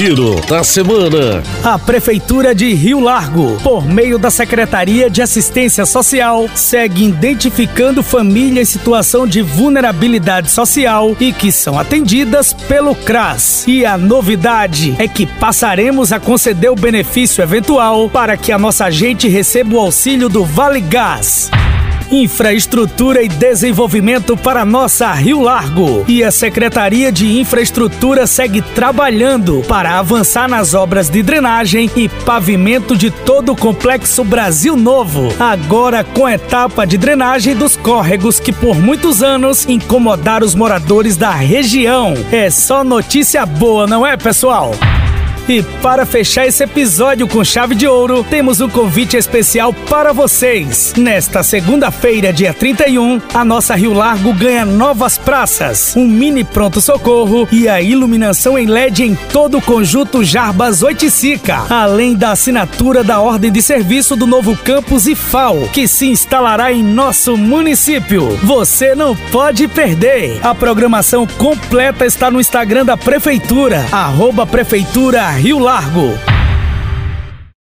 Giro da Semana. A Prefeitura de Rio Largo, por meio da Secretaria de Assistência Social, segue identificando famílias em situação de vulnerabilidade social e que são atendidas pelo CRAS. E a novidade é que passaremos a conceder o benefício eventual para que a nossa gente receba o auxílio do Vale Gás infraestrutura e desenvolvimento para nossa Rio Largo. E a Secretaria de Infraestrutura segue trabalhando para avançar nas obras de drenagem e pavimento de todo o complexo Brasil Novo. Agora com a etapa de drenagem dos córregos que por muitos anos incomodaram os moradores da região. É só notícia boa, não é, pessoal? E para fechar esse episódio com chave de ouro, temos um convite especial para vocês. Nesta segunda-feira, dia 31, a nossa Rio Largo ganha novas praças, um mini pronto-socorro e a iluminação em LED em todo o conjunto Jarbas Oiticica, além da assinatura da ordem de serviço do novo campus IFAO, que se instalará em nosso município. Você não pode perder. A programação completa está no Instagram da Prefeitura, arroba Prefeitura Rio Largo.